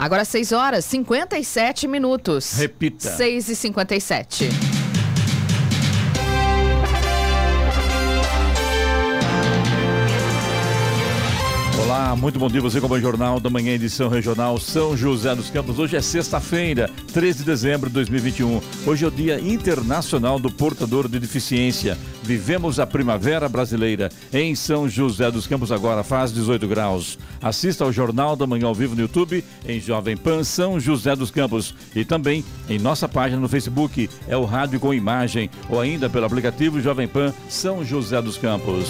Agora 6 horas 57 minutos. Repita. 6 e 57. Muito bom dia. Você com o Jornal da Manhã, edição regional São José dos Campos. Hoje é sexta-feira, 13 de dezembro de 2021. Hoje é o Dia Internacional do Portador de Deficiência. Vivemos a primavera brasileira em São José dos Campos, agora faz 18 graus. Assista ao Jornal da Manhã ao vivo no YouTube, em Jovem Pan São José dos Campos. E também em nossa página no Facebook, é o Rádio com Imagem, ou ainda pelo aplicativo Jovem Pan São José dos Campos.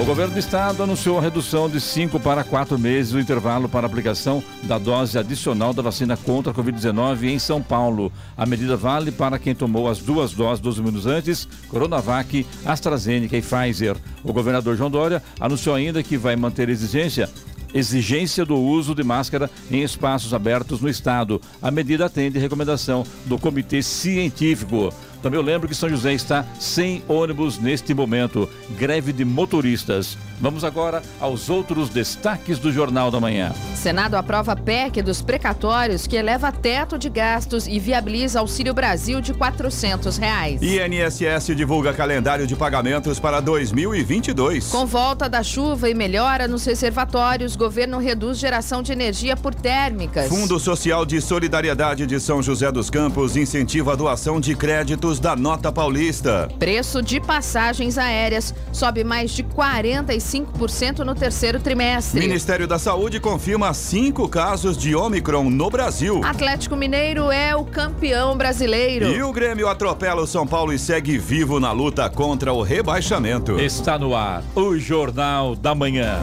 O governo do estado anunciou a redução de 5 para 4 meses o intervalo para aplicação da dose adicional da vacina contra a Covid-19 em São Paulo. A medida vale para quem tomou as duas doses 12 minutos antes, Coronavac, AstraZeneca e Pfizer. O governador João Dória anunciou ainda que vai manter exigência exigência do uso de máscara em espaços abertos no estado. A medida atende recomendação do Comitê Científico. Também eu lembro que São José está sem ônibus neste momento. Greve de motoristas. Vamos agora aos outros destaques do Jornal da Manhã. Senado aprova PEC dos precatórios que eleva teto de gastos e viabiliza Auxílio Brasil de 400 reais. INSS divulga calendário de pagamentos para 2022. Com volta da chuva e melhora nos reservatórios, governo reduz geração de energia por térmicas. Fundo Social de Solidariedade de São José dos Campos incentiva a doação de créditos da Nota Paulista. Preço de passagens aéreas sobe mais de 45% no terceiro trimestre. Ministério da Saúde confirma cinco casos de Omicron no Brasil. Atlético Mineiro é o campeão brasileiro. E o Grêmio atropela o São Paulo e segue vivo na luta contra o rebaixamento. Está no ar o Jornal da Manhã.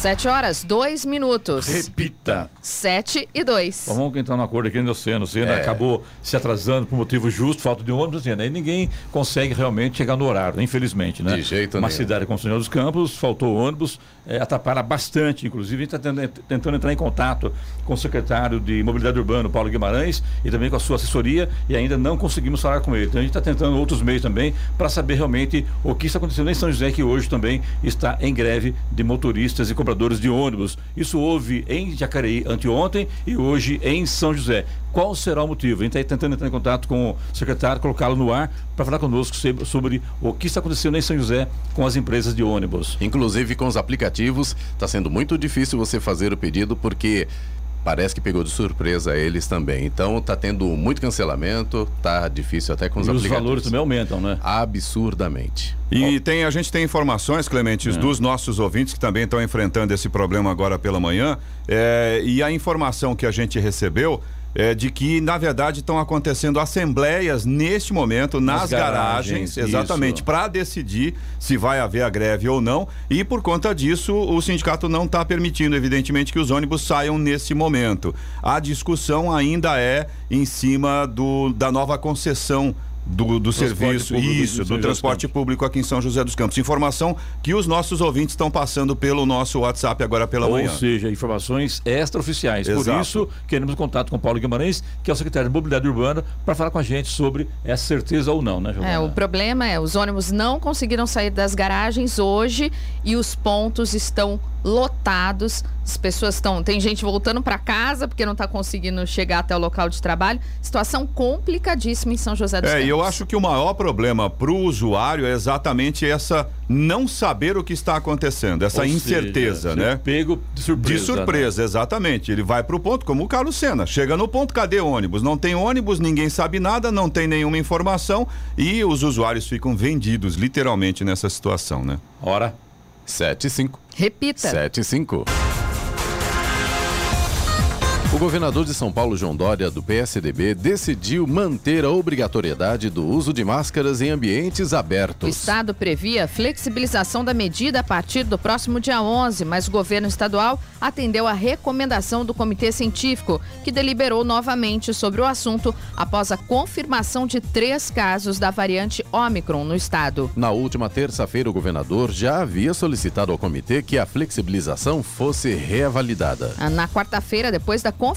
7 horas, 2 minutos. Repita. 7 e 2. Bom, vamos entrar no acordo aqui no Oceano. O Oceano É. acabou se atrasando por motivo justo, falta de ônibus, assim, né? E ninguém consegue realmente chegar no horário, infelizmente, né? De jeito Uma nenhum. cidade como São José dos Campos, faltou ônibus, é, atrapalha bastante. Inclusive, a gente está tentando entrar em contato com o secretário de Mobilidade Urbana, Paulo Guimarães, e também com a sua assessoria, e ainda não conseguimos falar com ele. Então, a gente está tentando outros meios também para saber realmente o que está acontecendo em São José, que hoje também está em greve de motoristas e de ônibus. Isso houve em Jacareí anteontem e hoje em São José. Qual será o motivo? A gente está tentando entrar em contato com o secretário, colocá-lo no ar para falar conosco sobre, sobre o que está acontecendo em São José com as empresas de ônibus. Inclusive com os aplicativos, está sendo muito difícil você fazer o pedido porque parece que pegou de surpresa eles também. Então está tendo muito cancelamento, tá difícil até com os E os aplicativos. valores também aumentam, né? Absurdamente. E tem, a gente tem informações, Clementes, É. dos nossos ouvintes que também estão enfrentando esse problema agora pela manhã. é, e a informação que a gente recebeu é de que, na verdade, estão acontecendo assembleias neste momento nas, Nas garagens, garagens, exatamente, para decidir se vai haver a greve ou não. E por conta disso, o sindicato não está permitindo, evidentemente, que os ônibus saiam nesse momento. A discussão ainda é em cima do, da nova concessão. Do, do Transporte serviço, público isso, do transporte público aqui em São José dos Campos. Informação que os nossos ouvintes estão passando pelo nosso WhatsApp agora pela Ou manhã. seja, informações extraoficiais. Por Exato. isso, queremos contato com Paulo Guimarães, que é o secretário de Mobilidade Urbana, para falar com a gente sobre essa certeza ou não, né, Giovana? É, o problema é, os ônibus não conseguiram sair das garagens hoje e os pontos estão lotados. As pessoas estão, tem gente voltando para casa porque não está conseguindo chegar até o local de trabalho. Situação complicadíssima em São José dos É, Campos. e eu acho que o maior problema para o usuário é exatamente essa não saber o que está acontecendo, essa Ou seja, incerteza, ser né? Pego de surpresa. De surpresa, exatamente. Ele vai pro ponto, como o Carlos Senna. Chega no ponto, cadê ônibus? Não tem ônibus, ninguém sabe nada, não tem nenhuma informação e os usuários ficam vendidos, literalmente, nessa situação, né? Né? Ora, 7 e 5. Repita. 7 e 5. O governador de São Paulo, João Dória, do PSDB, decidiu manter a obrigatoriedade do uso de máscaras em ambientes abertos. O Estado previa flexibilização da medida a partir do próximo dia 11, mas o governo estadual atendeu a recomendação do Comitê Científico, que deliberou novamente sobre o assunto após a confirmação de três casos da variante Omicron no estado. Na última terça-feira, o governador já havia solicitado ao comitê que a flexibilização fosse revalidada. Na quarta-feira, depois da confirmação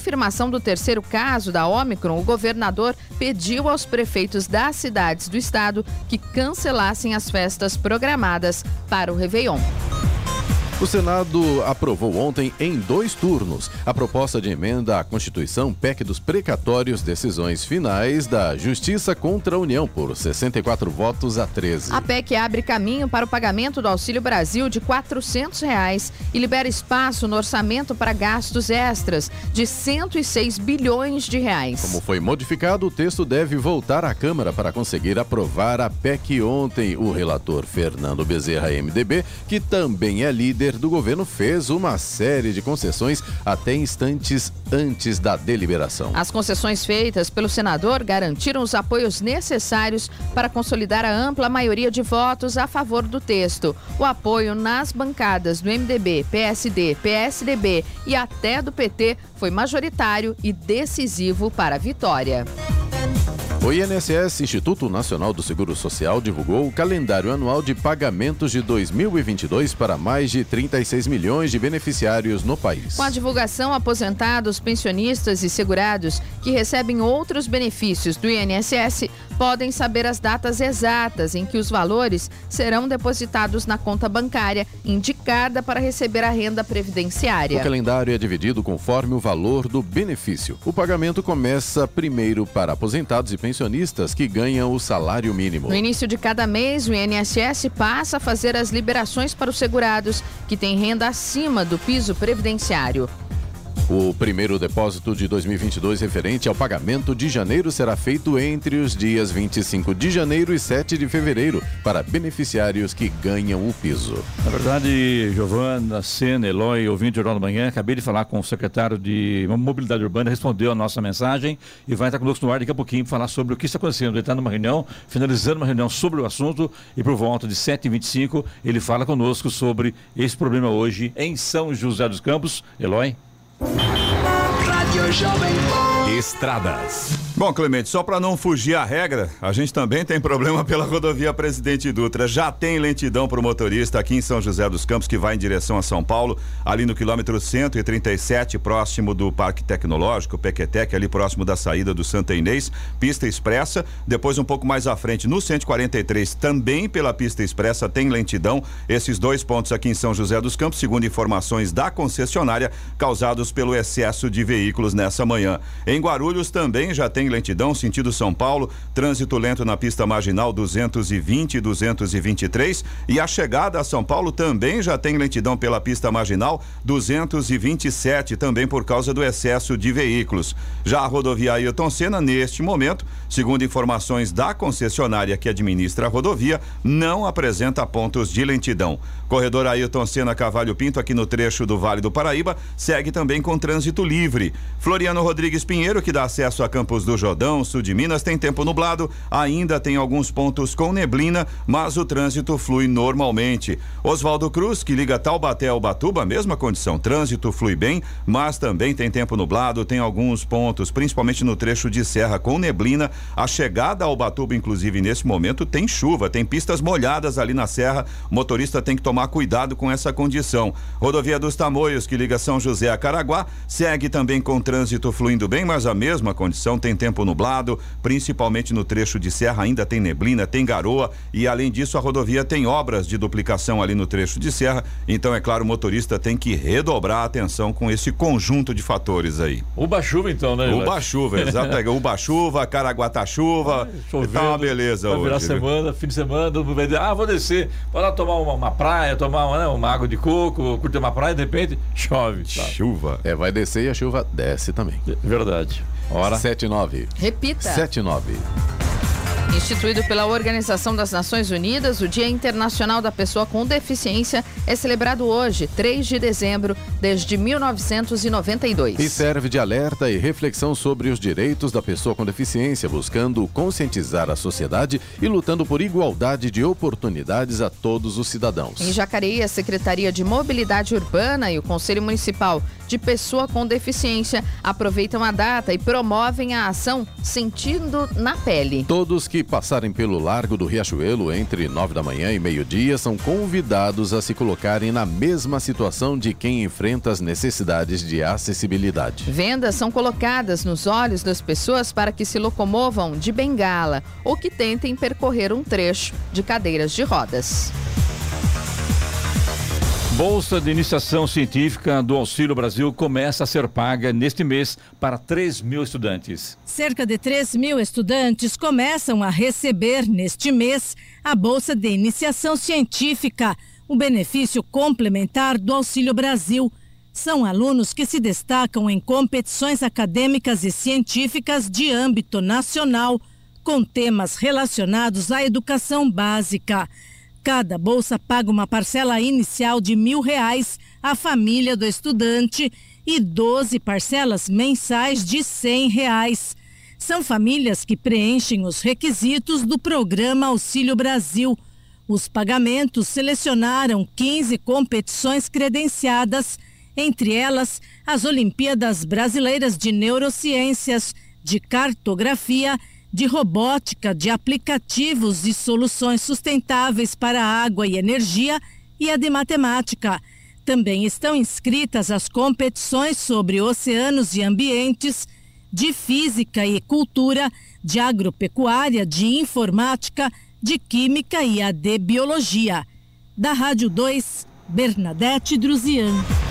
do terceiro caso da Omicron, o governador pediu aos prefeitos das cidades do estado que cancelassem as festas programadas para o Réveillon. O Senado aprovou ontem, em dois turnos, a proposta de emenda à Constituição PEC dos precatórios decisões finais da Justiça contra a União por 64 votos a 13. A PEC abre caminho para o pagamento do Auxílio Brasil de 400 reais e libera espaço no orçamento para gastos extras de 106 bilhões de reais. Como foi modificado, o texto deve voltar à Câmara para conseguir aprovar a PEC ontem. O relator Fernando Bezerra, MDB, que também é líder do governo fez uma série de concessões até instantes antes da deliberação. As concessões feitas pelo senador garantiram os apoios necessários para consolidar a ampla maioria de votos a favor do texto. O apoio nas bancadas do MDB, PSD, PSDB e até do PT foi majoritário e decisivo para a vitória. O INSS, Instituto Nacional do Seguro Social, divulgou o calendário anual de pagamentos de 2022 para mais de 36 milhões de beneficiários no país. Com a divulgação, aposentados, pensionistas e segurados que recebem outros benefícios do INSS podem saber as datas exatas em que os valores serão depositados na conta bancária indicada para receber a renda previdenciária. O calendário é dividido conforme o valor do benefício. O pagamento começa primeiro para aposentados e pensionistas que ganham o salário mínimo. No início de cada mês, o INSS passa a fazer as liberações para os segurados que têm renda acima do piso previdenciário. O primeiro depósito de 2022 referente ao pagamento de janeiro será feito entre os dias 25 de janeiro e 7 de fevereiro para beneficiários que ganham o piso. Na verdade, Giovana, Sena, Eloy, ouvinte Jornal da Manhã, acabei de falar com o secretário de Mobilidade Urbana, respondeu a nossa mensagem e vai estar conosco no ar daqui a pouquinho para falar sobre o que está acontecendo. Ele está numa reunião, finalizando uma reunião sobre o assunto e por volta de 7h25 ele fala conosco sobre esse problema hoje em São José dos Campos. Eloy. Rádio Jovem Estradas. Bom, Clemente, só para não fugir à regra, a gente também tem problema pela rodovia Presidente Dutra. Já tem lentidão para o motorista aqui em São José dos Campos, que vai em direção a São Paulo, ali no quilômetro 137, próximo do Parque Tecnológico, Pequetec, ali próximo da saída do Santa Inês, pista expressa. Depois, um pouco mais à frente, no 143, também pela pista expressa, tem lentidão. Esses dois pontos aqui em São José dos Campos, segundo informações da concessionária, causados pelo excesso de veículos nessa manhã. Em Guarulhos também já tem lentidão, sentido São Paulo, trânsito lento na pista marginal 220 e 223. E a chegada a São Paulo também já tem lentidão pela pista marginal 227, também por causa do excesso de veículos. Já a rodovia Ailton Senna, neste momento, segundo informações da concessionária que administra a rodovia, não apresenta pontos de lentidão. Corredor Ailton Senna Cavalho Pinto, aqui no trecho do Vale do Paraíba, segue também com trânsito livre. Floriano Rodrigues Pinheiro, que dá acesso a Campos do Jordão, sul de Minas, tem tempo nublado, ainda tem alguns pontos com neblina, mas o trânsito flui normalmente. Oswaldo Cruz, que liga Taubaté ao Batuba, mesma condição, trânsito flui bem, mas também tem tempo nublado, tem alguns pontos, principalmente no trecho de serra com neblina. A chegada ao Batuba, inclusive nesse momento, tem chuva, tem pistas molhadas ali na serra. O motorista tem que tomar cuidado com essa condição. Rodovia dos Tamoios, que liga São José a Caraguá, segue também com trânsito fluindo bem, mas a mesma condição tem tempo nublado, principalmente no trecho de serra ainda tem neblina, tem garoa e além disso a rodovia tem obras de duplicação ali no trecho de serra. Então é claro, o motorista tem que redobrar a atenção com esse conjunto de fatores aí. Uba chuva então, né? Uba chuva, exato. Uba chuva, Caraguatá chuva. Chovendo, tá uma beleza vai hoje. Virar semana, fim de semana, ah, vou descer, vou lá tomar uma, uma praia, tomar uma, né, uma água de coco, curtir uma praia, de repente chove. Tá. Chuva. É, vai descer e a chuva desce também. Verdade. Hora 7 9. Repita. 7 9. Instituído pela Organização das Nações Unidas, o Dia Internacional da Pessoa com Deficiência é celebrado hoje, 3 de dezembro, desde 1992. E serve de alerta e reflexão sobre os direitos da pessoa com deficiência, buscando conscientizar a sociedade e lutando por igualdade de oportunidades a todos os cidadãos. Em Jacareí, a Secretaria de Mobilidade Urbana e o Conselho Municipal de Pessoa com Deficiência aproveitam a data e promovem a ação Sentindo na Pele. Todos que passarem pelo Largo do Riachuelo entre nove da manhã e meio-dia são convidados a se colocarem na mesma situação de quem enfrenta as necessidades de acessibilidade. Vendas são colocadas nos olhos das pessoas para que se locomovam de bengala ou que tentem percorrer um trecho de cadeiras de rodas. Bolsa de Iniciação Científica do Auxílio Brasil começa a ser paga neste mês para 3 mil estudantes. Cerca de 3 mil estudantes começam a receber neste mês a Bolsa de Iniciação Científica, o benefício complementar do Auxílio Brasil. São alunos que se destacam em competições acadêmicas e científicas de âmbito nacional, com temas relacionados à educação básica. Cada bolsa paga uma parcela inicial de mil reais à família do estudante e 12 parcelas mensais de cem reais. São famílias que preenchem os requisitos do programa Auxílio Brasil. Os pagamentos selecionaram 15 competições credenciadas, entre elas as Olimpíadas Brasileiras de Neurociências, de Cartografia de robótica, de aplicativos e soluções sustentáveis para água e energia e a de matemática. Também estão inscritas as competições sobre oceanos e ambientes, de física e cultura, de agropecuária, de informática, de química e a de biologia. Da Rádio 2, Bernadette Druzian.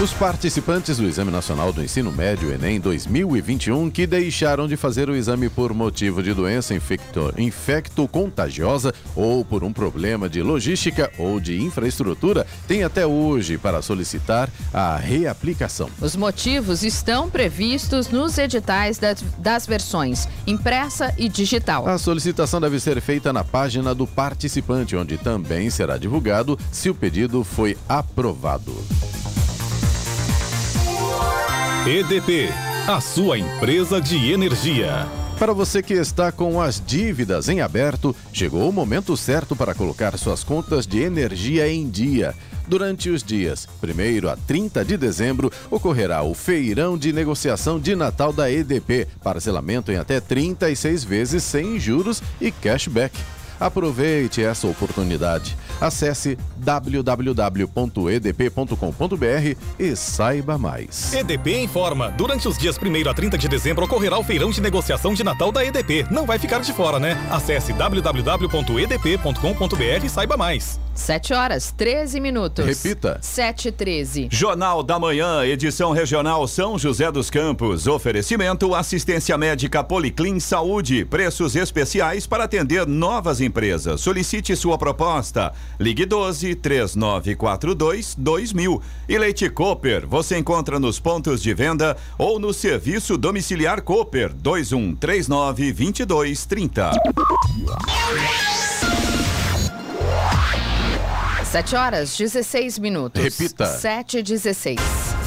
Os participantes do Exame Nacional do Ensino Médio Enem 2021 que deixaram de fazer o exame por motivo de doença infecto, infecto-contagiosa ou por um problema de logística ou de infraestrutura têm até hoje para solicitar a reaplicação. Os motivos estão previstos nos editais das, das versões impressa e digital. A solicitação deve ser feita na página do participante, onde também será divulgado se o pedido foi aprovado. EDP, a sua empresa de energia. Para você que está com as dívidas em aberto, chegou o momento certo para colocar suas contas de energia em dia. Durante os dias 1 a 30 de dezembro, ocorrerá o Feirão de Negociação de Natal da EDP, parcelamento em até 36 vezes sem juros e cashback. Aproveite essa oportunidade. Acesse www.edp.com.br e saiba mais. EDP informa: durante os dias 1 a 30 de dezembro ocorrerá o feirão de negociação de Natal da EDP. Não vai ficar de fora, né? Acesse www.edp.com.br e saiba mais. 7 horas, 13 minutos. Repita. 7 e 13. Jornal da Manhã, edição regional São José dos Campos. Oferecimento assistência médica Policlin Saúde. Preços especiais para atender novas empresas. Solicite sua proposta. Ligue 12 3942 2000. E Leite Cooper, você encontra nos pontos de venda ou no serviço domiciliar Cooper 2139 2230. 7 horas, 16 minutos. Repita. 7 e 16.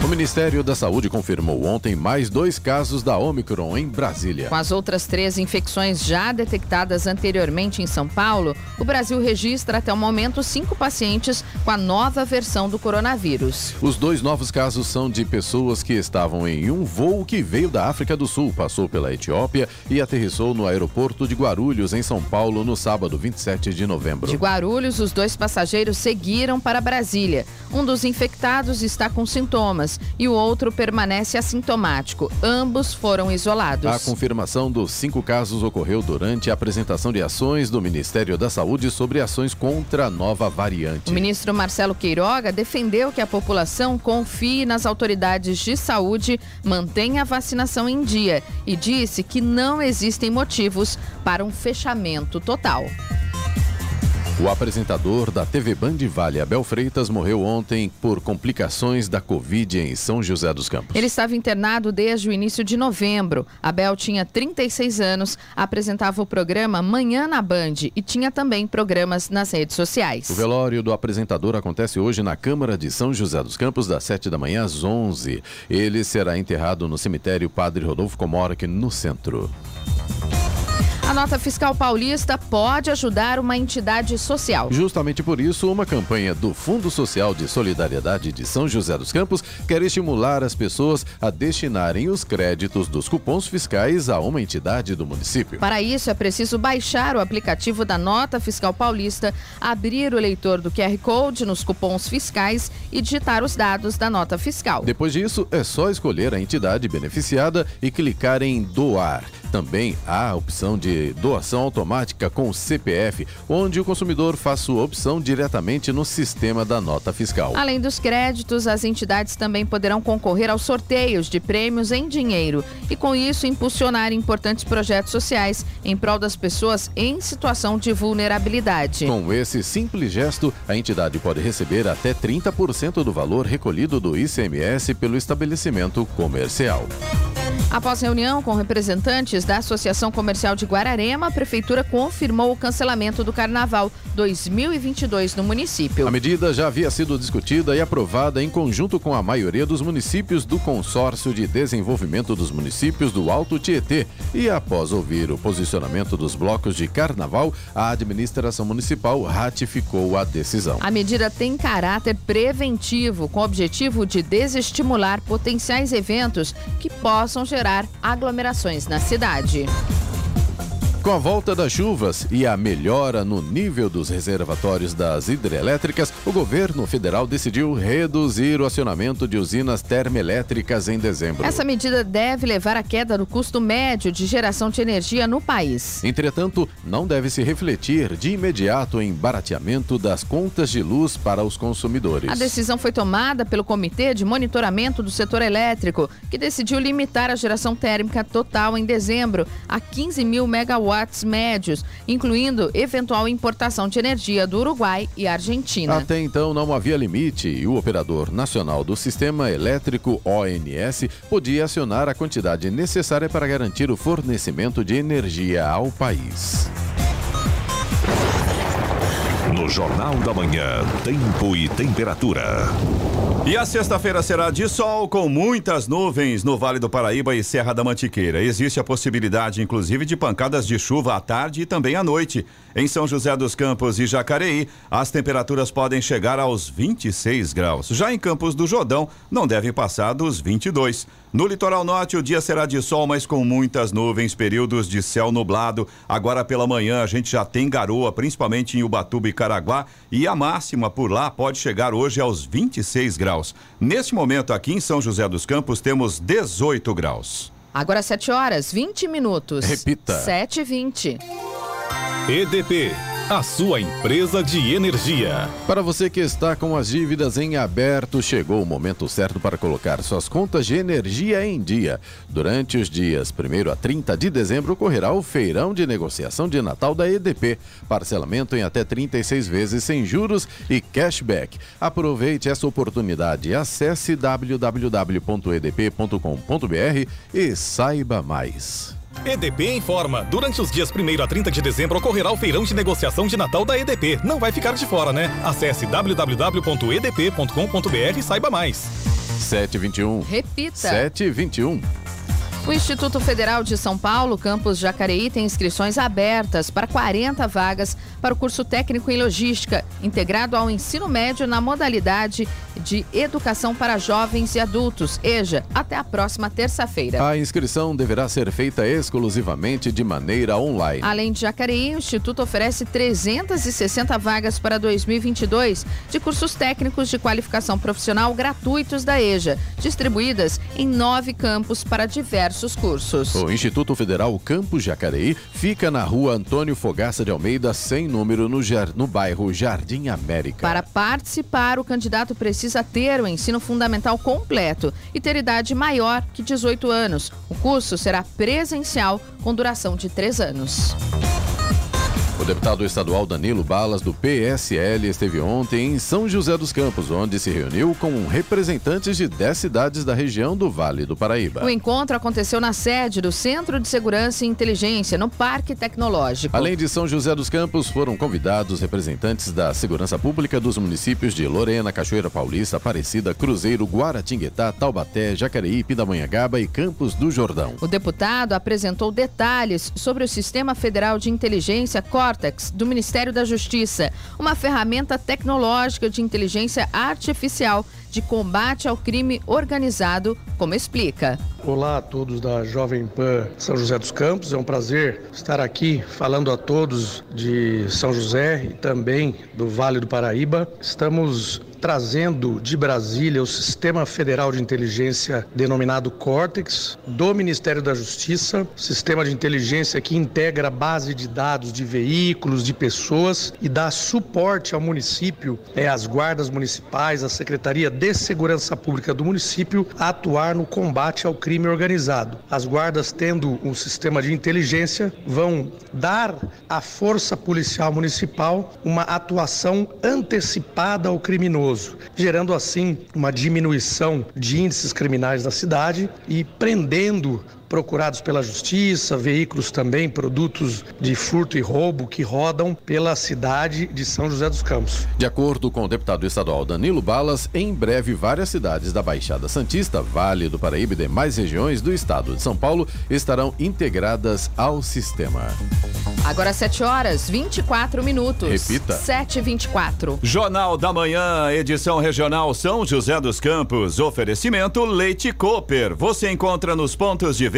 O Ministério da Saúde confirmou ontem mais dois casos da Omicron em Brasília. Com as outras três infecções já detectadas anteriormente em São Paulo, o Brasil registra até o momento cinco pacientes com a nova versão do coronavírus. Os dois novos casos são de pessoas que estavam em um voo que veio da África do Sul, passou pela Etiópia e aterrissou no aeroporto de Guarulhos, em São Paulo, no sábado 27 de novembro. De Guarulhos, os dois passageiros seguiram para Brasília. Um dos infectados está com sintomas e o outro permanece assintomático. Ambos foram isolados. A confirmação dos cinco casos ocorreu durante a apresentação de ações do Ministério da Saúde sobre ações contra a nova variante. O ministro Marcelo Queiroga defendeu que a população confie nas autoridades de saúde, mantenha a vacinação em dia e disse que não existem motivos para um fechamento total. O apresentador da TV Band Vale, Abel Freitas, morreu ontem por complicações da Covid em São José dos Campos. Ele estava internado desde o início de novembro. Abel tinha 36 anos, apresentava o programa Manhã na Band e tinha também programas nas redes sociais. O velório do apresentador acontece hoje na Câmara de São José dos Campos, das 7 da manhã às 11. Ele será enterrado no cemitério Padre Rodolfo Comorque, no centro. A nota fiscal paulista pode ajudar uma entidade social. Justamente por isso, uma campanha do Fundo Social de Solidariedade de São José dos Campos quer estimular as pessoas a destinarem os créditos dos cupons fiscais a uma entidade do município. Para isso, é preciso baixar o aplicativo da Nota Fiscal Paulista, abrir o leitor do QR Code nos cupons fiscais e digitar os dados da nota fiscal. Depois disso, é só escolher a entidade beneficiada e clicar em doar. Também há a opção de doação automática com CPF, onde o consumidor faz sua opção diretamente no sistema da nota fiscal. Além dos créditos, as entidades também poderão concorrer aos sorteios de prêmios em dinheiro e, com isso, impulsionar importantes projetos sociais em prol das pessoas em situação de vulnerabilidade. Com esse simples gesto, a entidade pode receber até 30% do valor recolhido do ICMS pelo estabelecimento comercial. Após reunião com representantes da Associação Comercial de Guararema, a Prefeitura confirmou o cancelamento do Carnaval 2022 no município. A medida já havia sido discutida e aprovada em conjunto com a maioria dos municípios do Consórcio de Desenvolvimento dos Municípios do Alto Tietê. E após ouvir o posicionamento dos blocos de Carnaval, a administração municipal ratificou a decisão. A medida tem caráter preventivo, com o objetivo de desestimular potenciais eventos que possam gerar aglomerações na cidade cidade. Com a volta das chuvas e a melhora no nível dos reservatórios das hidrelétricas, o governo federal decidiu reduzir o acionamento de usinas termoelétricas em dezembro. Essa medida deve levar à queda do custo médio de geração de energia no país. Entretanto, não deve se refletir de imediato em barateamento das contas de luz para os consumidores. A decisão foi tomada pelo Comitê de Monitoramento do Setor Elétrico, que decidiu limitar a geração térmica total em dezembro a 15 mil megawatts médios, incluindo eventual importação de energia do Uruguai e Argentina. Até então não havia limite e o operador nacional do Sistema Elétrico ONS podia acionar a quantidade necessária para garantir o fornecimento de energia ao país. No Jornal da Manhã, Tempo e Temperatura. E a sexta-feira será de sol com muitas nuvens no Vale do Paraíba e Serra da Mantiqueira. Existe a possibilidade, inclusive, de pancadas de chuva à tarde e também à noite. Em São José dos Campos e Jacareí, as temperaturas podem chegar aos 26 graus. Já em Campos do Jordão, não devem passar dos 22. No litoral norte, o dia será de sol, mas com muitas nuvens, períodos de céu nublado. Agora pela manhã, a gente já tem garoa, principalmente em Ubatuba e Caraguá, e a máxima por lá pode chegar hoje aos 26 graus. Neste momento, aqui em São José dos Campos, temos 18 graus. Agora 7 horas, 20 minutos. Repita. 7 e 20. EDP, a sua empresa de energia. Para você que está com as dívidas em aberto, chegou o momento certo para colocar suas contas de energia em dia. Durante os dias 1 a 30 de dezembro ocorrerá o feirão de negociação de Natal da EDP. Parcelamento em até 36 vezes sem juros e cashback. Aproveite essa oportunidade. Acesse www.edp.com.br e saiba mais. EDP informa. Durante os dias 1 a 30 de dezembro ocorrerá o feirão de negociação de Natal da EDP. Não vai ficar de fora, né? Acesse www.edp.com.br e saiba mais. 721. Repita. 721. O Instituto Federal de São Paulo, campus Jacareí, tem inscrições abertas para 40 vagas para o curso técnico em logística, integrado ao ensino médio na modalidade de educação para jovens e adultos, EJA, até a próxima terça-feira. A inscrição deverá ser feita exclusivamente de maneira online. Além de Jacareí, o Instituto oferece 360 vagas para 2022 de cursos técnicos de qualificação profissional gratuitos da EJA, distribuídas em nove campos para diversos cursos. O Instituto Federal Campus Jacareí fica na rua Antônio Fogaça de Almeida, sem número, no, jar- no bairro Jardim América. Para participar, o candidato precisa ter o ensino fundamental completo e ter idade maior que 18 anos. O curso será presencial com duração de três anos. O deputado estadual Danilo Balas, do PSL, esteve ontem em São José dos Campos, onde se reuniu com representantes de 10 cidades da região do Vale do Paraíba. O encontro aconteceu na sede do Centro de Segurança e Inteligência, no Parque Tecnológico. Além de São José dos Campos, foram convidados representantes da Segurança Pública dos municípios de Lorena, Cachoeira Paulista, Aparecida, Cruzeiro, Guaratinguetá, Taubaté, Jacareí, Pindamonhangaba e Campos do Jordão. O deputado apresentou detalhes sobre o Sistema Federal de Inteligência Cortex do Ministério da Justiça, uma ferramenta tecnológica de inteligência artificial de combate ao crime organizado, como explica. Olá a todos da Jovem Pan São José dos Campos. É um prazer estar aqui falando a todos de São José e também do Vale do Paraíba. Estamos trazendo de Brasília o Sistema Federal de Inteligência denominado Cortex do Ministério da Justiça, sistema de inteligência que integra a base de dados de veículos, de pessoas e dá suporte ao município, é, às guardas municipais, à Secretaria de Segurança Pública do município a atuar no combate ao crime organizado. As guardas tendo um sistema de inteligência vão dar à força policial municipal uma atuação antecipada ao criminoso gerando assim uma diminuição de índices criminais na cidade e prendendo procurados pela justiça, veículos também, produtos de furto e roubo que rodam pela cidade de São José dos Campos. De acordo com o deputado estadual Danilo Balas, em breve várias cidades da Baixada Santista, Vale do Paraíba e demais regiões do estado de São Paulo estarão integradas ao sistema. Agora 7 horas 24 minutos. Repita. 7 24 Jornal da Manhã, edição regional São José dos Campos. Oferecimento Leite Cooper. Você encontra nos pontos de venda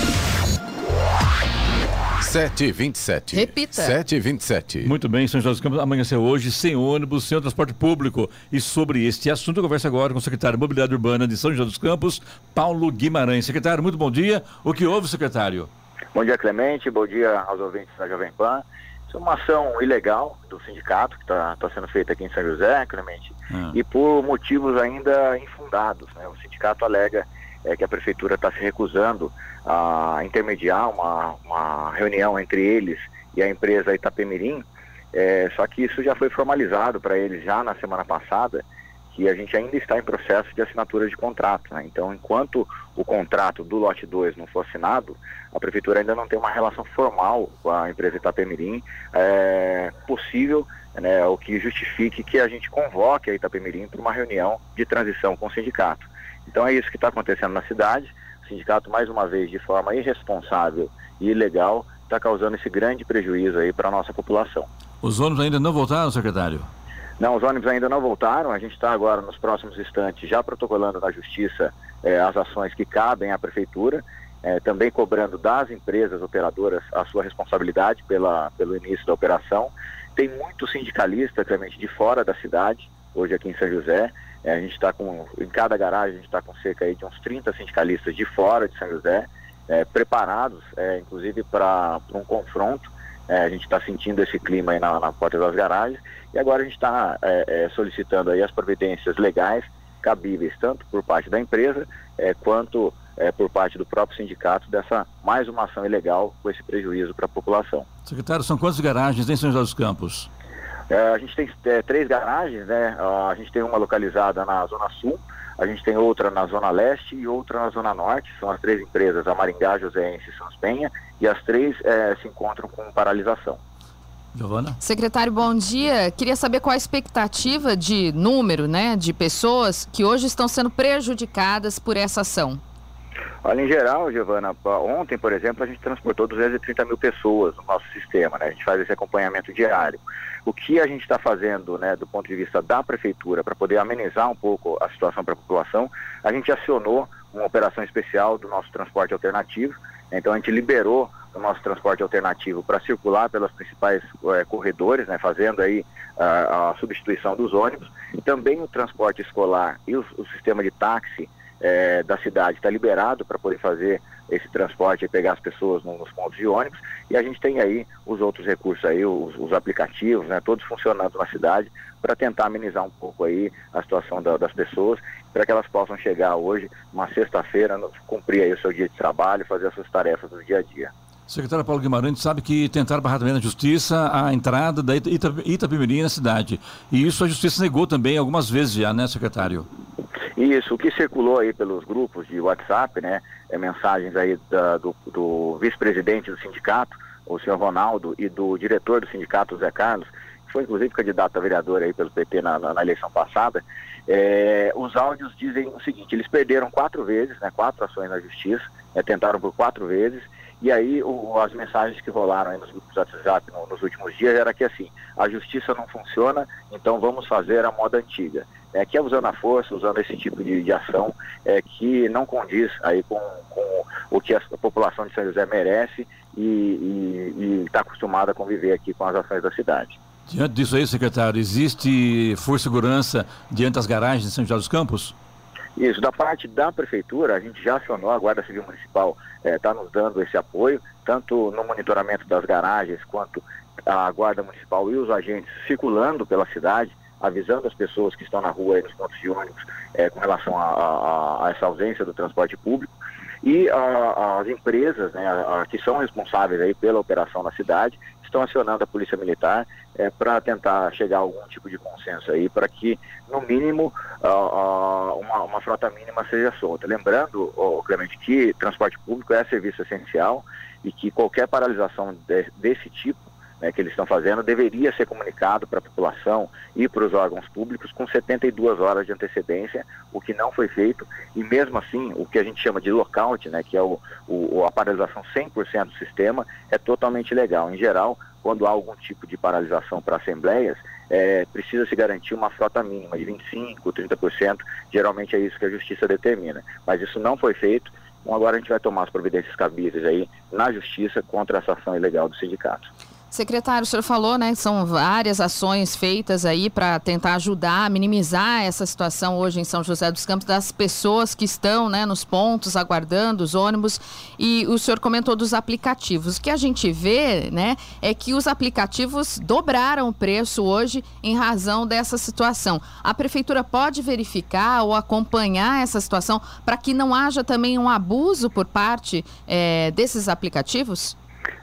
727. Repita. 727. Muito bem, São José dos Campos amanheceu hoje sem ônibus, sem transporte público. E sobre este assunto eu converso agora com o secretário de Mobilidade Urbana de São José dos Campos, Paulo Guimarães. Secretário, muito bom dia. O que houve, secretário? Bom dia, Clemente. Bom dia aos ouvintes da Jovem Pan. Isso é uma ação ilegal do sindicato que está tá sendo feita aqui em São José, Clemente, Ah. e por motivos ainda infundados. Né? O sindicato alega é, que a prefeitura está se recusando a intermediar uma, uma reunião entre eles e a empresa Itapemirim, é, só que isso já foi formalizado para eles já na semana passada, que a gente ainda está em processo de assinatura de contrato. né? Então, enquanto o contrato do lote 2 não for assinado, a prefeitura ainda não tem uma relação formal com a empresa Itapemirim é, possível, né, o que justifique que a gente convoque a Itapemirim para uma reunião de transição com o sindicato. Então é isso que está acontecendo na cidade. O sindicato, mais uma vez, de forma irresponsável e ilegal, está causando esse grande prejuízo aí para a nossa população. Os ônibus ainda não voltaram, secretário? Não, os ônibus ainda não voltaram. A gente está agora, nos próximos instantes, já protocolando na Justiça eh, as ações que cabem à Prefeitura, eh, também cobrando das empresas operadoras a sua responsabilidade pela, pelo início da operação. Tem muito sindicalista, Clemente, de fora da cidade, hoje aqui em São José. Eh, a gente está com, em cada garagem, a gente está com cerca de uns 30 sindicalistas de fora de São José, eh, preparados, eh, inclusive, para um confronto. Eh, a gente está sentindo esse clima aí na, na porta das garagens e agora a gente está solicitando aí as providências legais cabíveis, tanto por parte da empresa quanto por parte do próprio sindicato, dessa mais uma ação ilegal com esse prejuízo para a população. Secretário, são quantas garagens em São José dos Campos? Eh, a gente tem eh, três garagens, né? A gente tem uma localizada na Zona Sul, a gente tem outra na Zona Leste e outra na Zona Norte. São as três empresas, a Maringá, Joséense e Sãos Penha, e as três eh, se encontram com paralisação. Giovana? Secretário, bom dia. Queria saber qual a expectativa de número, né, de pessoas que hoje estão sendo prejudicadas por essa ação. Olha, em geral, Giovana, ontem, por exemplo, a gente transportou 230 mil pessoas no nosso sistema, né? A gente faz esse acompanhamento diário. O que a gente está fazendo, né, do ponto de vista da prefeitura, para poder amenizar um pouco a situação para a população, a gente acionou uma operação especial do nosso transporte alternativo. Então, a gente liberou o nosso transporte alternativo para circular pelas principais eh, corredores, né, fazendo aí ah, a substituição dos ônibus. Também o transporte escolar e o, o sistema de táxi é, da cidade está liberado para poder fazer esse transporte e pegar as pessoas nos pontos de ônibus. E a gente tem aí os outros recursos aí, os, os aplicativos, né, todos funcionando na cidade para tentar amenizar um pouco aí a situação da, das pessoas, para que elas possam chegar hoje, uma sexta-feira, cumprir aí o seu dia de trabalho, fazer as suas tarefas do dia a dia. Secretário Paulo Guimarães sabe que tentaram barrar também na justiça a entrada da Ita Itapemirim na cidade. E isso a justiça negou também algumas vezes já, né, secretário? Isso, o que circulou aí pelos grupos de WhatsApp, né, é mensagens aí da, do, do vice-presidente do sindicato, o senhor Ronaldo, e do diretor do sindicato, Zé Carlos, que foi inclusive candidato a vereador aí pelo PT na, na, na eleição passada, é, os áudios dizem o seguinte, eles perderam quatro vezes, né, quatro ações na justiça, é, tentaram por quatro vezes, e aí o, as mensagens que rolaram aí nos grupos WhatsApp no, nos últimos dias era que assim, a justiça não funciona, então vamos fazer a moda antiga. É, que é usando a força, usando esse tipo de, de ação é, que não condiz aí com, com o que a, a população de São José merece e está acostumada a conviver aqui com as ações da cidade. Diante disso aí, secretário, existe força e segurança diante das garagens de São José dos Campos? Isso, da parte da prefeitura, a gente já acionou, a Guarda Civil Municipal está eh, nos dando esse apoio, tanto no monitoramento das garagens, quanto a Guarda Municipal e os agentes circulando pela cidade, avisando as pessoas que estão na rua aí nos pontos de ônibus eh, com relação a, a, a, essa ausência do transporte público. E a, as empresas né, que são responsáveis aí pela operação na cidade estão acionando a Polícia Militar é, para tentar chegar a algum tipo de consenso aí, para que, no mínimo, uh, uh, uma, uma, frota mínima seja solta. Lembrando, oh, Clemente, que transporte público é serviço essencial e que qualquer paralisação de, desse tipo né, que eles estão fazendo deveria ser comunicado para a população e para os órgãos públicos com 72 horas de antecedência, o que não foi feito, e mesmo assim, o que a gente chama de lockout, né, que é o, o, a paralisação 100% do sistema, é totalmente legal. Em geral, quando há algum tipo de paralisação para assembleias, é, precisa se garantir uma frota mínima de 25%, 30%, geralmente é isso que a justiça determina. Mas isso não foi feito, então agora a gente vai tomar as providências cabíveis aí na justiça contra essa ação ilegal do sindicato. Secretário, o senhor falou, né, são várias ações feitas aí para tentar ajudar, minimizar essa situação hoje em São José dos Campos das pessoas que estão, né, nos pontos aguardando os ônibus. E o senhor comentou dos aplicativos. O que a gente vê, né, é que os aplicativos dobraram o preço hoje em razão dessa situação. A prefeitura pode verificar ou acompanhar essa situação para que não haja também um abuso por parte é, desses aplicativos?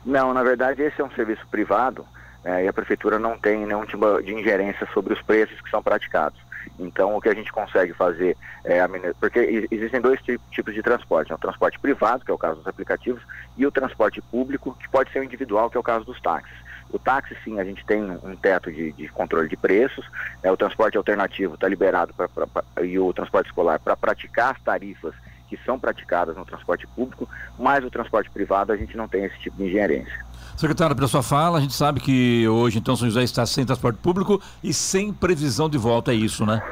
Não, na verdade esse é um serviço privado é, e a prefeitura não tem nenhum tipo de ingerência sobre os preços que são praticados. Então, o que a gente consegue fazer é. Porque existem dois tipos de transporte: né? o transporte privado, que é o caso dos aplicativos, e o transporte público, que pode ser o individual, que é o caso dos táxis. O táxi, sim, a gente tem um teto de, de controle de preços, né? o transporte alternativo está liberado pra, pra, pra, e o transporte escolar para praticar as tarifas que são praticadas no transporte público, mas o transporte privado a gente não tem esse tipo de engenharia. Secretário, pela sua fala, a gente sabe que hoje então São José está sem transporte público e sem previsão de volta, é isso, né?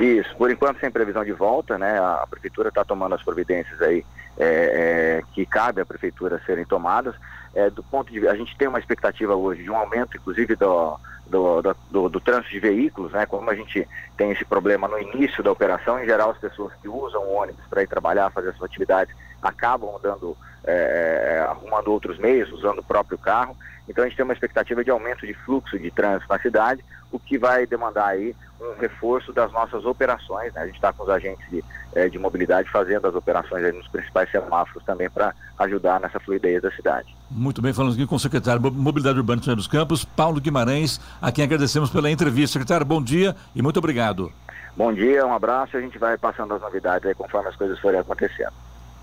Isso, por enquanto sem previsão de volta, né? A prefeitura está tomando as providências aí é, é, que cabe à prefeitura serem tomadas. É, do ponto de a gente tem uma expectativa hoje de um aumento, inclusive do, do, do, do, trânsito de veículos, né? Como a gente tem esse problema no início da operação, em geral as pessoas que usam o ônibus para ir trabalhar, fazer suas atividades, acabam dando, é, é, arrumando outros meios, usando o próprio carro. Então a gente tem uma expectativa de aumento de fluxo de trânsito na cidade, o que vai demandar aí um reforço das nossas operações. Né? A gente está com os agentes de, é, de mobilidade fazendo as operações nos principais semáforos também para ajudar nessa fluidez da cidade. Muito bem, falamos aqui com o secretário de Mobilidade Urbana de dos Campos, Paulo Guimarães, a quem agradecemos pela entrevista. Secretário, bom dia e muito obrigado. Bom dia, um abraço e a gente vai passando as novidades aí conforme as coisas forem acontecendo.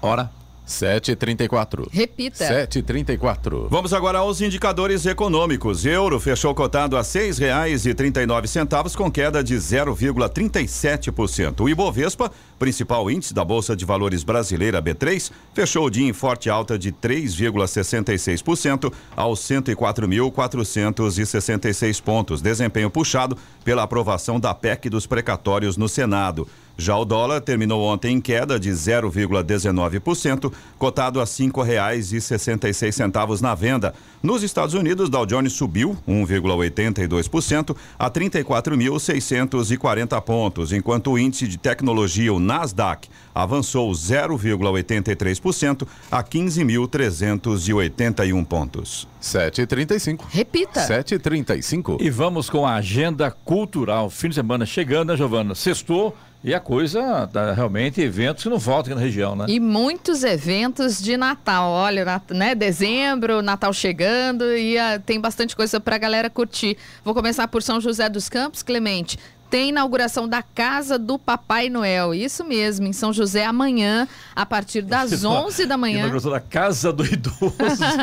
Hora 7h34. Repita. 7h34. Vamos agora aos indicadores econômicos. Euro fechou cotado a seis reais e trinta e nove centavos com queda de 0,37%. O Ibovespa, principal índice da Bolsa de Valores brasileira B3, fechou o dia em forte alta de 3,66% aos 104.466 pontos. Desempenho puxado pela aprovação da PEC dos precatórios no Senado. Já o dólar terminou ontem em queda de 0,19%, cotado a R$ 5,66 na venda. Nos Estados Unidos, Dow Jones subiu 1,82% a 34.640 pontos, enquanto o índice de tecnologia, o Nasdaq, avançou 0,83% a 15.381 pontos. 7h35. Repita. 7h35. E vamos com a agenda cultural. Fim de semana chegando, né, Giovana? Sextou. E a coisa, tá, realmente, eventos que não faltam aqui na região, né? E muitos eventos de Natal. Olha, né? Dezembro, Natal chegando e ah, tem bastante coisa pra galera curtir. Vou começar por São José dos Campos, Clemente. Tem inauguração da Casa do Papai Noel. Isso mesmo, em São José, amanhã, a partir das 11 da manhã. Inauguração da Casa do Idoso.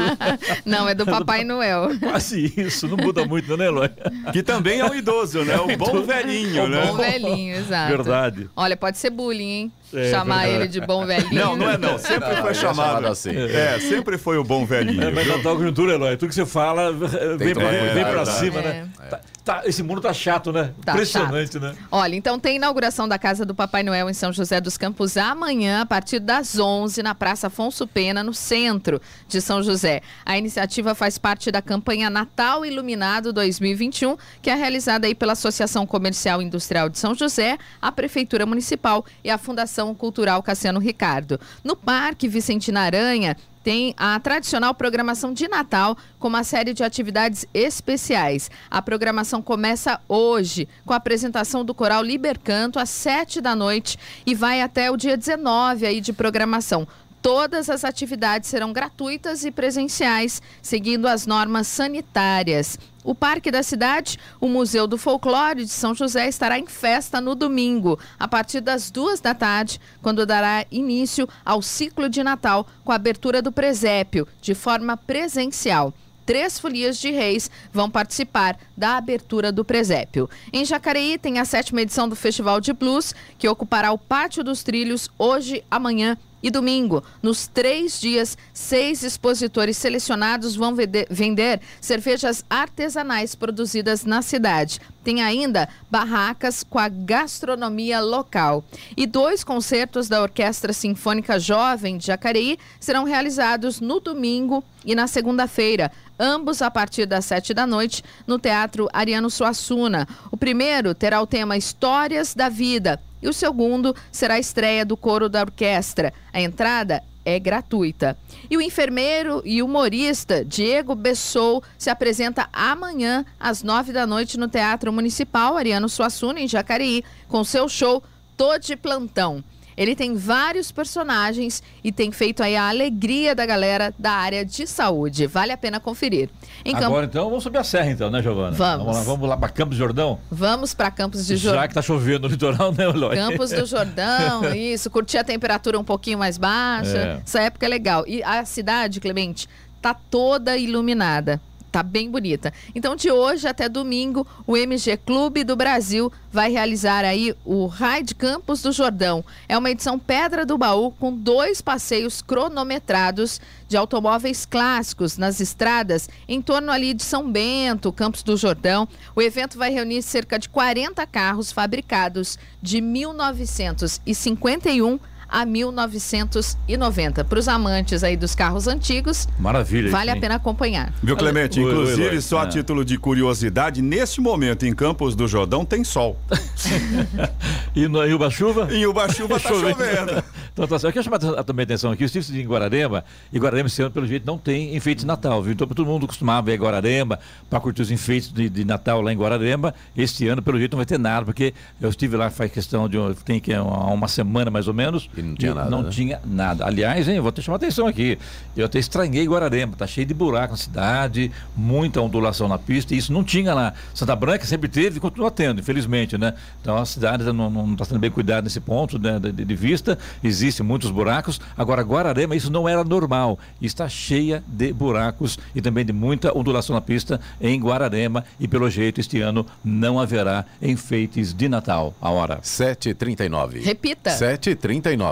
Não, é do Papai Noel. Quase isso, não muda muito, né, Eloy? Que também é um idoso, né? O bom velhinho, né? Bom velhinho, exato. Verdade. Olha, pode ser bullying, hein? É, Chamar verdade. ele de bom velhinho. Não, não é não. Sempre Não, foi é chamado chamado assim. É, sempre foi o bom velhinho. É, mas na tua conjuntura, Eloy, tudo que você fala eh, vem, pra, vem cuidado, pra né? cima, É. né? Tá- tá- esse mundo tá chato, né? Tá Impressionante, né? Olha, então tem inauguração da Casa do Papai Noel em São José dos Campos amanhã, a partir das 11, na Praça Afonso Pena, no centro de São José. A iniciativa faz parte da campanha Natal Iluminado 2021, que é realizada aí pela Associação Comercial e Industrial de São José, a Prefeitura Municipal e a Fundação Cultural Cassiano Ricardo. No Parque Vicentina Aranha, tem a tradicional programação de Natal com uma série de atividades especiais. A programação começa hoje com a apresentação do coral Libercanto às 7 da noite e vai até o dia 19 aí de programação. Todas as atividades serão gratuitas e presenciais, seguindo as normas sanitárias. O Parque da Cidade, o Museu do Folclore de São José, estará em festa no domingo, a partir das duas da tarde, quando dará início ao ciclo de Natal, com a abertura do presépio, de forma presencial. Três folias de reis vão participar da abertura do presépio. Em Jacareí tem a sétima edição do Festival de Blues, que ocupará o Pátio dos Trilhos hoje, amanhã e domingo. Nos três dias, seis expositores selecionados vão vende- vender cervejas artesanais produzidas na cidade. Tem ainda barracas com a gastronomia local. E dois concertos da Orquestra Sinfônica Jovem de Jacareí serão realizados no domingo e na segunda-feira. Ambos a partir das sete da noite no Teatro Ariano Suassuna. O primeiro terá o tema Histórias da Vida e o segundo será a estreia do coro da orquestra. A entrada é gratuita. E o enfermeiro e humorista Diego Bessou se apresenta amanhã às nove da noite no Teatro Municipal Ariano Suassuna, em Jacareí, com seu show Tô de Plantão. Ele tem vários personagens e tem feito aí a alegria da galera da área de saúde. Vale a pena conferir. Em Campo- Agora então vamos subir a serra então, né, Giovana? Vamos. Vamos lá, vamos lá para Campos do Jordão? Vamos para Campos de Já Jordão. que tá chovendo no litoral, né, Eloy? Campos do Jordão, isso, curtir a temperatura um pouquinho mais baixa. É. Essa época é legal. E a cidade, Clemente, tá toda iluminada. Tá bem bonita. Então, de hoje até domingo, o MG Clube do Brasil vai realizar aí o Ride Campos do Jordão. É uma edição Pedra do Baú com dois passeios cronometrados de automóveis clássicos nas estradas em torno ali de São Bento, Campos do Jordão. O evento vai reunir cerca de 40 carros fabricados de 1951 a 1990. Para os amantes aí dos carros antigos, Maravilha. vale a pena acompanhar. Viu, Clemente? Oi, oi, Inclusive, Eloy. só a É. título de curiosidade, neste momento em Campos do Jordão tem sol. E no Rio Chuva? Em Ubachuba tá chovendo. Então, tá. Eu quero chamar a- também a atenção aqui, eu estive em Guararema, e Guararema esse ano, pelo jeito, não tem enfeite de Natal, viu? Então, todo mundo costumava ir a Guararema para curtir os enfeites de, de Natal lá em Guararema. Este ano, pelo jeito, não vai ter nada, porque eu estive lá faz questão de tem que uma, uma semana mais ou menos. E não tinha nada, Não né? tinha nada. Aliás, hein, vou até chamar a atenção aqui. Eu até estranhei Guararema, tá cheio de buraco na cidade, muita ondulação na pista, e isso não tinha lá. Santa Branca sempre teve e continua tendo, infelizmente, né? Então a cidade não está sendo bem cuidada nesse ponto né, de, de vista. Existe existem muitos buracos. Agora, Guararema, isso não era normal. Está cheia de buracos e também de muita ondulação na pista em Guararema. E pelo jeito, este ano não haverá enfeites de Natal. A hora. 7h39. Repita. 7h39.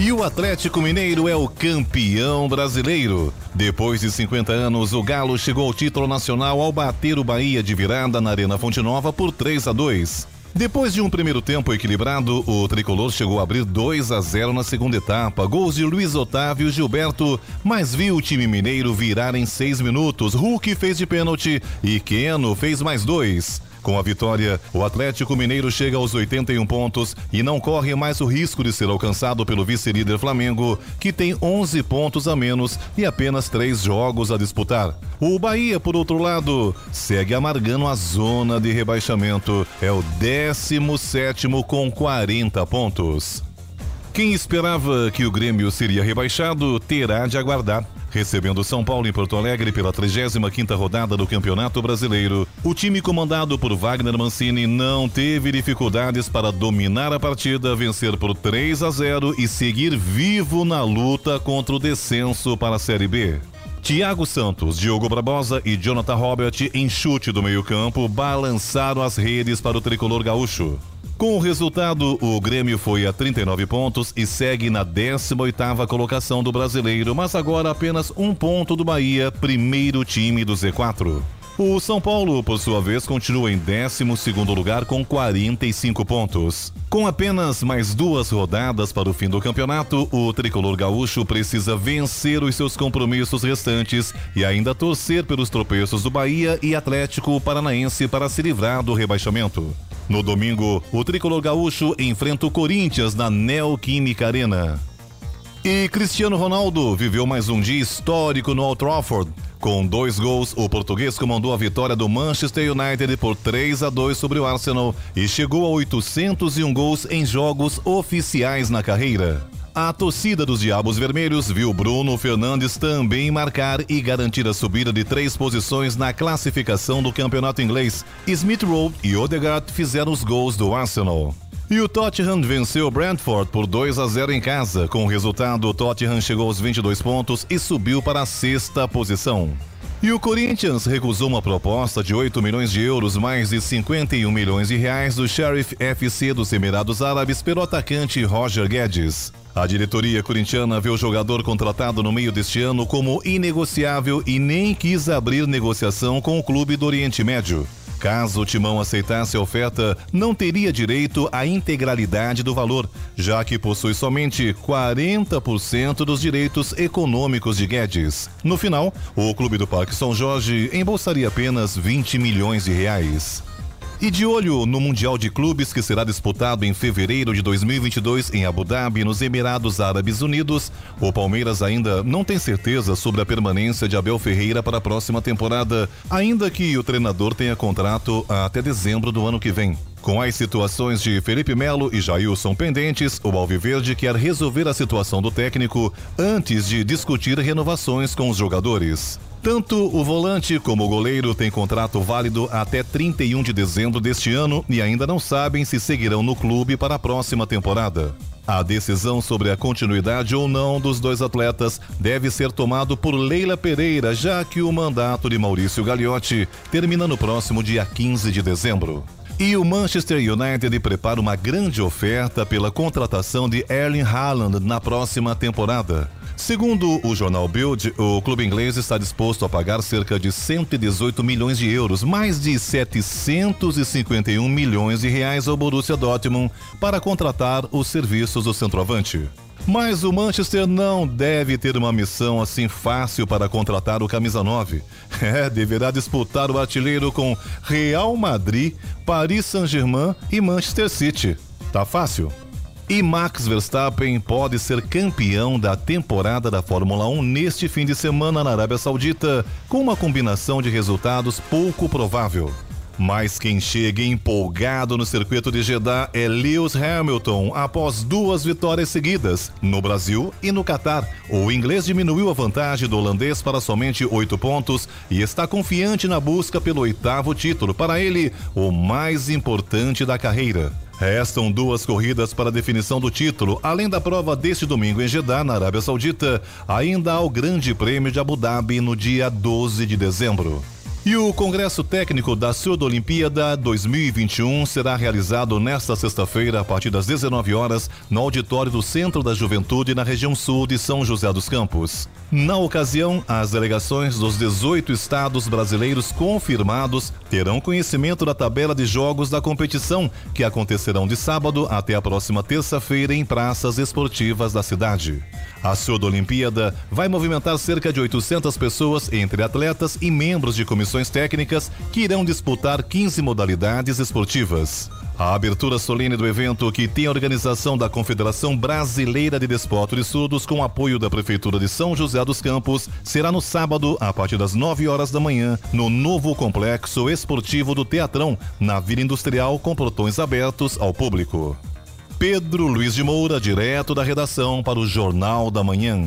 E o Atlético Mineiro é o campeão brasileiro. Depois de 50 anos, o Galo chegou ao título nacional ao bater o Bahia de virada na Arena Fonte Nova por 3 a 2. Depois de um primeiro tempo equilibrado, o tricolor chegou a abrir 2 a 0 na segunda etapa. Gols de Luiz Otávio e Gilberto, mas viu o time mineiro virar em seis minutos. Hulk fez de pênalti e Keno fez mais dois. Com a vitória, o Atlético Mineiro chega aos 81 pontos e não corre mais o risco de ser alcançado pelo vice-líder Flamengo, que tem 11 pontos a menos e apenas três jogos a disputar. O Bahia, por outro lado, segue amargando a zona de rebaixamento. É o 17 com 40 pontos. Quem esperava que o Grêmio seria rebaixado terá de aguardar. Recebendo São Paulo em Porto Alegre pela 35ª rodada do Campeonato Brasileiro, o time comandado por Wagner Mancini não teve dificuldades para dominar a partida, vencer por 3 a 0 e seguir vivo na luta contra o descenso para a Série B. Thiago Santos, Diogo Barbosa e Jonathan Robert, em chute do meio-campo, balançaram as redes para o tricolor gaúcho. Com o resultado, o Grêmio foi a 39 pontos e segue na 18ª colocação do brasileiro, mas agora apenas um ponto do Bahia, primeiro time do Z4. O São Paulo, por sua vez, continua em 12º lugar com 45 pontos. Com apenas mais duas rodadas para o fim do campeonato, o tricolor gaúcho precisa vencer os seus compromissos restantes e ainda torcer pelos tropeços do Bahia e Atlético Paranaense para se livrar do rebaixamento. No domingo, o tricolor gaúcho enfrenta o Corinthians na Neoquímica Arena. E Cristiano Ronaldo viveu mais um dia histórico no Old Trafford. Com dois gols, o português comandou a vitória do Manchester United por 3 a 2 sobre o Arsenal e chegou a 801 gols em jogos oficiais na carreira. A torcida dos Diabos Vermelhos viu Bruno Fernandes também marcar e garantir a subida de três posições na classificação do campeonato inglês. Smith Rowe e Odegaard fizeram os gols do Arsenal. E o Tottenham venceu Brentford por 2 a 0 em casa. Com o resultado, o Tottenham chegou aos 22 pontos e subiu para a sexta posição. E o Corinthians recusou uma proposta de 8 milhões de euros, mais de 51 milhões de reais do Sheriff FC dos Emirados Árabes pelo atacante Roger Guedes. A diretoria corintiana vê o jogador contratado no meio deste ano como inegociável e nem quis abrir negociação com o clube do Oriente Médio. Caso o Timão aceitasse a oferta, não teria direito à integralidade do valor, já que possui somente 40% dos direitos econômicos de Guedes. No final, o Clube do Parque São Jorge embolsaria apenas 20 milhões de reais. E de olho no Mundial de Clubes que será disputado em fevereiro de 2022 em Abu Dhabi, nos Emirados Árabes Unidos, o Palmeiras ainda não tem certeza sobre a permanência de Abel Ferreira para a próxima temporada, ainda que o treinador tenha contrato até dezembro do ano que vem. Com as situações de Felipe Melo e Jailson pendentes, o Alviverde quer resolver a situação do técnico antes de discutir renovações com os jogadores. Tanto o volante como o goleiro têm contrato válido até 31 de dezembro deste ano e ainda não sabem se seguirão no clube para a próxima temporada. A decisão sobre a continuidade ou não dos dois atletas deve ser tomado por Leila Pereira, já que o mandato de Maurício Gagliotti termina no próximo dia 15 de dezembro. E o Manchester United prepara uma grande oferta pela contratação de Erling Haaland na próxima temporada. Segundo o jornal Bild, o clube inglês está disposto a pagar cerca de 118 milhões de euros, mais de 751 milhões de reais ao Borussia Dortmund para contratar os serviços do centroavante. Mas o Manchester não deve ter uma missão assim fácil para contratar o camisa 9. É, deverá disputar o artilheiro com Real Madrid, Paris Saint-Germain e Manchester City. Tá fácil? E Max Verstappen pode ser campeão da temporada da Fórmula 1 neste fim de semana na Arábia Saudita, com uma combinação de resultados pouco provável. Mas quem chega empolgado no circuito de Jeddah é Lewis Hamilton, após duas vitórias seguidas, no Brasil e no Catar. O inglês diminuiu a vantagem do holandês para somente oito pontos e está confiante na busca pelo oitavo título, para ele, o mais importante da carreira. Restam duas corridas para a definição do título, além da prova deste domingo em Jeddah, na Arábia Saudita. Ainda há o Grande Prêmio de Abu Dhabi no dia 12 de dezembro. E o Congresso Técnico da Surdo-Olimpíada 2021 será realizado nesta sexta-feira, a partir das 19 horas, no auditório do Centro da Juventude, na região sul de São José dos Campos. Na ocasião, as delegações dos 18 estados brasileiros confirmados terão conhecimento da tabela de jogos da competição, que acontecerão de sábado até a próxima terça-feira em praças esportivas da cidade. A Surdo-Olimpíada vai movimentar cerca de 800 pessoas, entre atletas e membros de comissões técnicas, que irão disputar 15 modalidades esportivas. A abertura solene do evento, que tem a organização da Confederação Brasileira de Desportos e Surdos com apoio da Prefeitura de São José dos Campos, será no sábado, a partir das 9 horas da manhã, no novo complexo esportivo do Teatrão, na Vila Industrial, com portões abertos ao público. Pedro Luiz de Moura, direto da redação para o Jornal da Manhã.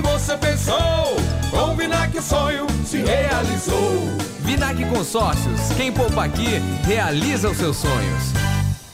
você pensou. Com Vinac o sonho se realizou. Vinac Consórcios, quem poupa aqui, realiza os seus sonhos.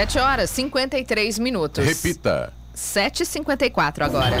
7 horas 53 minutos. Repita. 7h54 agora.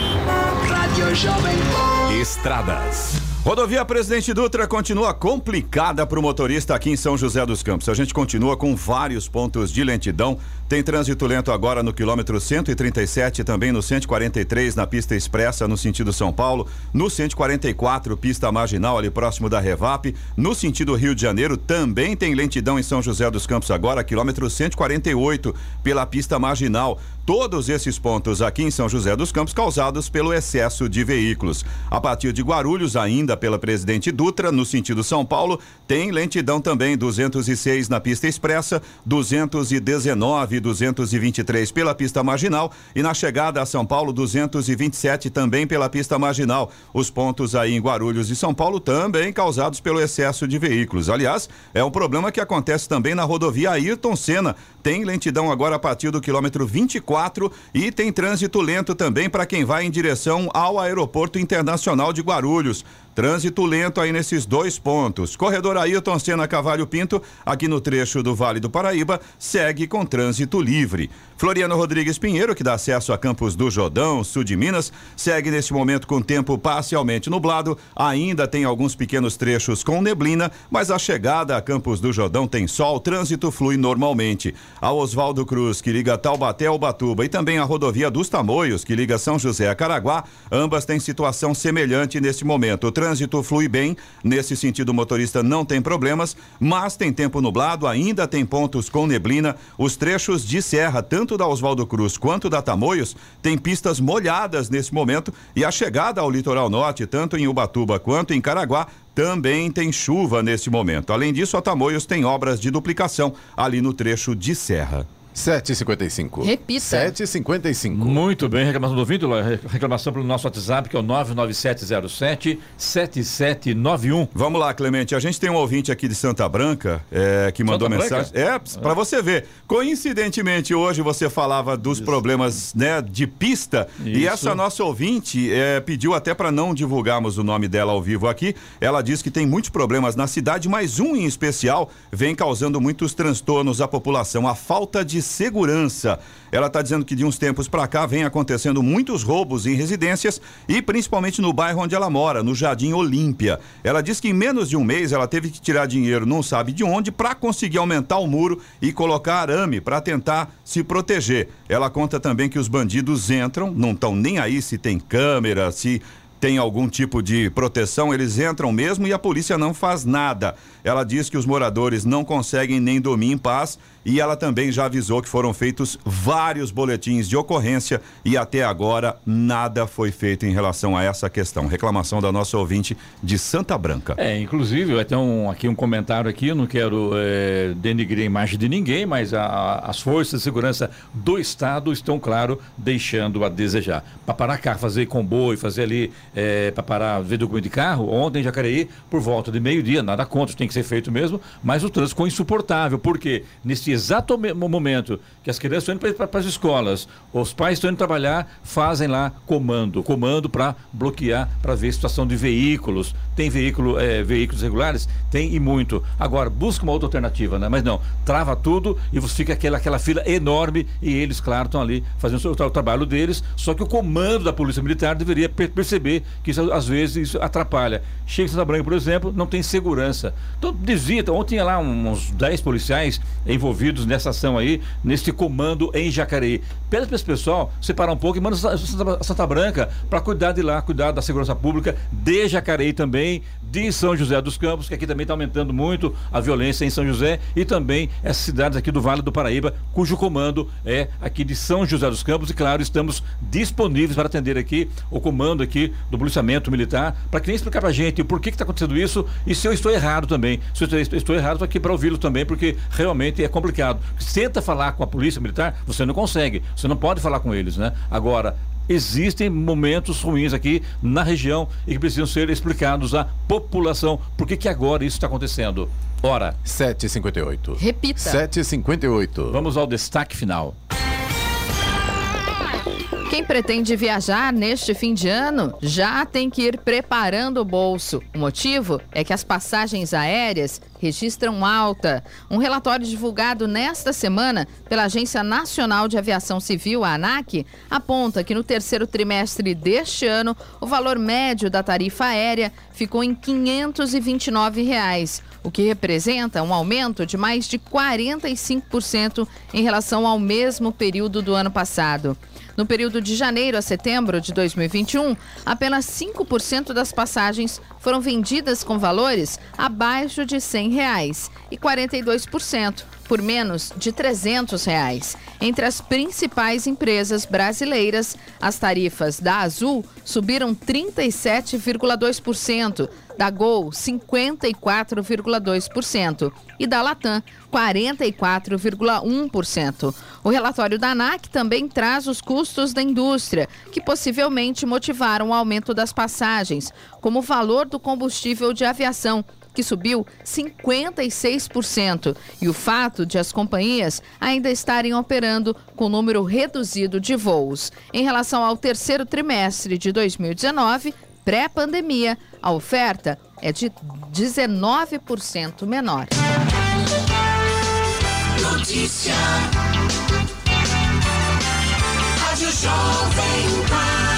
Rádio Jovem Pan. Estradas. Rodovia Presidente Dutra continua complicada para o motorista aqui em São José dos Campos. A gente continua com vários pontos de lentidão. Tem trânsito lento agora no quilômetro 137, também no 143 na pista expressa no sentido São Paulo, no 144 pista marginal ali próximo da Revap, no sentido Rio de Janeiro também tem lentidão em São José dos Campos agora, quilômetro 148 pela pista marginal. Todos esses pontos aqui em São José dos Campos causados pelo excesso de veículos. A partir de Guarulhos, ainda pela Presidente Dutra, no sentido São Paulo, tem lentidão também 206 na pista expressa, 219 e 223 pela pista marginal e na chegada a São Paulo 227 também pela pista marginal. Os pontos aí em Guarulhos e São Paulo também causados pelo excesso de veículos. Aliás, é um problema que acontece também na rodovia Ayrton Senna. Tem lentidão agora a partir do quilômetro 24 e tem trânsito lento também para quem vai em direção ao Aeroporto Internacional de Guarulhos. Trânsito lento aí nesses dois pontos. Corredor Ayrton Senna Cavalho Pinto, aqui no trecho do Vale do Paraíba, segue com trânsito livre. Floriano Rodrigues Pinheiro, que dá acesso a Campos do Jordão, sul de Minas, segue neste momento com tempo parcialmente nublado. Ainda tem alguns pequenos trechos com neblina, mas a chegada a Campos do Jordão tem sol, trânsito flui normalmente. A Oswaldo Cruz, que liga Taubaté ao Batuba, e também a rodovia dos Tamoios, que liga São José a Caraguá, ambas têm situação semelhante neste momento. O trânsito flui bem, nesse sentido o motorista não tem problemas, mas tem tempo nublado, ainda tem pontos com neblina, os trechos de serra, tanto da Oswaldo Cruz quanto da Tamoios, tem pistas molhadas nesse momento e a chegada ao litoral norte, tanto em Ubatuba quanto em Caraguá, também tem chuva nesse momento. Além disso, a Tamoios tem obras de duplicação ali no trecho de serra. 7h55. Repita. 7h55. Muito bem, reclamação do ouvido, reclamação pelo nosso WhatsApp, que é o 99707-7791. Vamos lá, Clemente. A gente tem um ouvinte aqui de Santa Branca é, que mandou Santa mensagem. Branca? É, para você ver. Coincidentemente, hoje você falava dos problemas né, de pista. E Isso. essa nossa ouvinte é, pediu até para não divulgarmos o nome dela ao vivo aqui. Ela diz que tem muitos problemas na cidade, mas um em especial vem causando muitos transtornos à população: a falta de segurança. Ela está dizendo que de uns tempos para cá vem acontecendo muitos roubos em residências e principalmente no bairro onde ela mora, no Jardim Olímpia. Ela diz que em menos de um mês ela teve que tirar dinheiro, não sabe de onde, para conseguir aumentar o muro e colocar arame para tentar se proteger. Ela conta também que os bandidos entram, não estão nem aí se tem câmera, se tem algum tipo de proteção, eles entram mesmo e a polícia não faz nada. Ela diz que os moradores não conseguem nem dormir em paz e ela também já avisou que foram feitos vários boletins de ocorrência e até agora nada foi feito em relação a essa questão. Reclamação da nossa ouvinte de Santa Branca. É, inclusive, ter um, aqui um comentário aqui, não quero é, denigrir a imagem de ninguém, mas a- as forças de segurança do Estado estão, claro, deixando a desejar. Para parar carro, fazer comboio, fazer ali, é, para parar, ver documento de carro, ontem em Jacareí, por volta de meio-dia, nada contra, tem que ser feito mesmo, mas o trânsito ficou insuportável, porque nesse exato me- momento que as crianças estão indo para as escolas, os pais estão indo trabalhar, fazem lá comando, comando para bloquear, para ver situação de veículos. Tem veículo, é, veículos regulares? Tem e muito. Agora, busca uma outra alternativa, né? Mas não, trava tudo e você fica aquela, aquela fila enorme e eles, claro, estão ali fazendo o, o trabalho deles, só que o comando da Polícia Militar deveria per- perceber que isso, às vezes isso atrapalha. Chega em Santa Branca, por exemplo, não tem segurança. Então desvia, ontem tinha lá uns 10 policiais envolvidos nessa ação aí, nesse comando em Jacareí. Pede para esse pessoal separar um pouco e manda Sa- Santa, Santa Branca para cuidar de lá, cuidar da segurança pública de Jacareí também, de São José dos Campos, que aqui também está aumentando muito a violência em São José, e também essas cidades aqui do Vale do Paraíba, cujo comando é aqui de São José dos Campos, e claro, estamos disponíveis para atender aqui o comando aqui do policiamento militar, para que nem explicar para a gente o porquê que está acontecendo isso e se eu estou errado também. Se eu estou- errado, estou aqui para ouvi-lo também, porque realmente é complicado. Tenta falar com a polícia militar, você não consegue, você não pode falar com eles, né? Agora, existem momentos ruins aqui na região e que precisam ser explicados à população. Por que, que agora isso está acontecendo? Ora, 7h58. Repita. 7h58. vamos ao destaque final. Quem pretende viajar neste fim de ano já tem que ir preparando o bolso. O motivo é que as passagens aéreas registram alta. Um relatório divulgado nesta semana pela Agência Nacional de Aviação Civil, a ANAC, aponta que no terceiro trimestre deste ano, o valor médio da tarifa aérea ficou em 529 reais, o que representa um aumento de mais de 45% em relação ao mesmo período do ano passado. No período de janeiro a setembro de 2021, apenas 5% das passagens foram vendidas com valores abaixo de 100 reais e 42% por menos de 300 reais. Entre as principais empresas brasileiras, as tarifas da Azul subiram 37,2%, da Gol 54,2% e da Latam 44,1%. O relatório da ANAC também traz os custos da indústria, que possivelmente motivaram o aumento das passagens, como o valor do combustível de aviação, que subiu 56%, e o fato de as companhias ainda estarem operando com número reduzido de voos. Em relação ao terceiro trimestre de 2019, pré-pandemia, a oferta é de 19% menor. Notícia. Rádio Jovem Pan.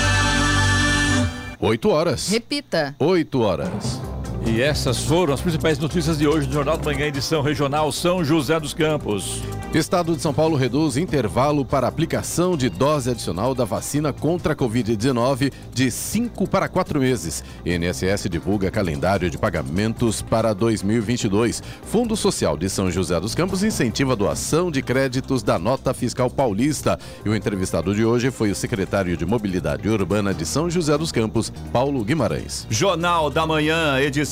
8 horas. Repita. 8 horas. E essas foram as principais notícias de hoje do Jornal da Manhã, edição regional São José dos Campos. Estado de São Paulo reduz intervalo para aplicação de dose adicional da vacina contra a Covid-19 de 5 para 4 meses. INSS divulga calendário de pagamentos para 2022. Fundo Social de São José dos Campos incentiva a doação de créditos da nota fiscal paulista. E o entrevistado de hoje foi o secretário de Mobilidade Urbana de São José dos Campos, Paulo Guimarães. Jornal da Manhã, edição